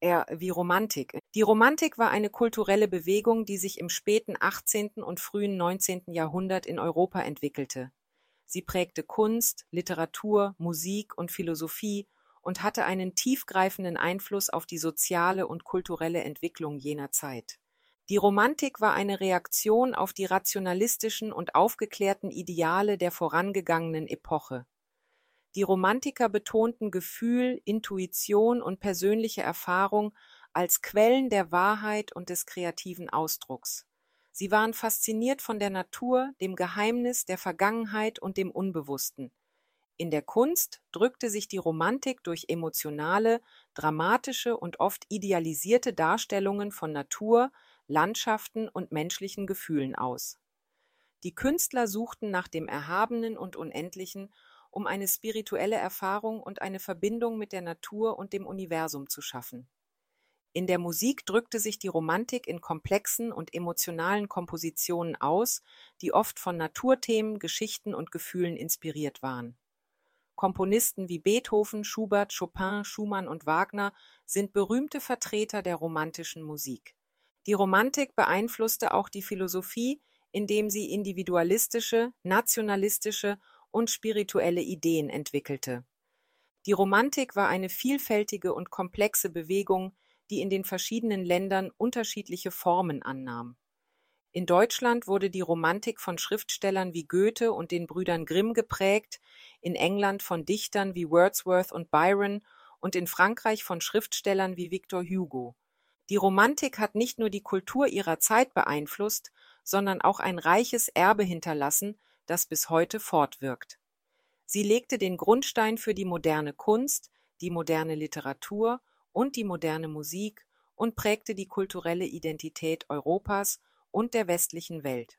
eher wie Romantik. Die Romantik war eine kulturelle Bewegung, die sich im späten 18. und frühen 19. Jahrhundert in Europa entwickelte. Sie prägte Kunst, Literatur, Musik und Philosophie und hatte einen tiefgreifenden Einfluss auf die soziale und kulturelle Entwicklung jener Zeit. Die Romantik war eine Reaktion auf die rationalistischen und aufgeklärten Ideale der vorangegangenen Epoche. Die Romantiker betonten Gefühl, Intuition und persönliche Erfahrung als Quellen der Wahrheit und des kreativen Ausdrucks. Sie waren fasziniert von der Natur, dem Geheimnis, der Vergangenheit und dem Unbewussten. In der Kunst drückte sich die Romantik durch emotionale, dramatische und oft idealisierte Darstellungen von Natur, Landschaften und menschlichen Gefühlen aus. Die Künstler suchten nach dem Erhabenen und Unendlichen um eine spirituelle Erfahrung und eine Verbindung mit der Natur und dem Universum zu schaffen. In der Musik drückte sich die Romantik in komplexen und emotionalen Kompositionen aus, die oft von Naturthemen, Geschichten und Gefühlen inspiriert waren. Komponisten wie Beethoven, Schubert, Chopin, Schumann und Wagner sind berühmte Vertreter der romantischen Musik. Die Romantik beeinflusste auch die Philosophie, indem sie individualistische, nationalistische und spirituelle Ideen entwickelte. Die Romantik war eine vielfältige und komplexe Bewegung, die in den verschiedenen Ländern unterschiedliche Formen annahm. In Deutschland wurde die Romantik von Schriftstellern wie Goethe und den Brüdern Grimm geprägt, in England von Dichtern wie Wordsworth und Byron und in Frankreich von Schriftstellern wie Victor Hugo. Die Romantik hat nicht nur die Kultur ihrer Zeit beeinflusst, sondern auch ein reiches Erbe hinterlassen, das bis heute fortwirkt. Sie legte den Grundstein für die moderne Kunst, die moderne Literatur und die moderne Musik und prägte die kulturelle Identität Europas und der westlichen Welt.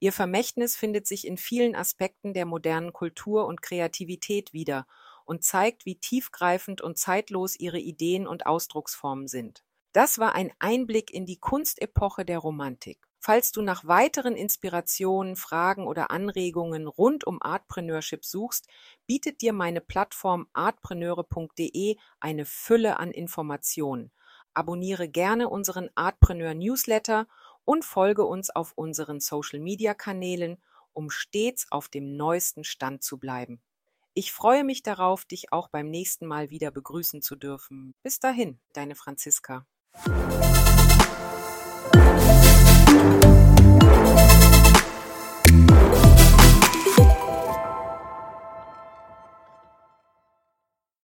Ihr Vermächtnis findet sich in vielen Aspekten der modernen Kultur und Kreativität wieder und zeigt, wie tiefgreifend und zeitlos ihre Ideen und Ausdrucksformen sind. Das war ein Einblick in die Kunstepoche der Romantik. Falls du nach weiteren Inspirationen, Fragen oder Anregungen rund um Artpreneurship suchst, bietet dir meine Plattform artpreneure.de eine Fülle an Informationen. Abonniere gerne unseren Artpreneur Newsletter und folge uns auf unseren Social Media Kanälen, um stets auf dem neuesten Stand zu bleiben. Ich freue mich darauf, dich auch beim nächsten Mal wieder begrüßen zu dürfen. Bis dahin, deine Franziska.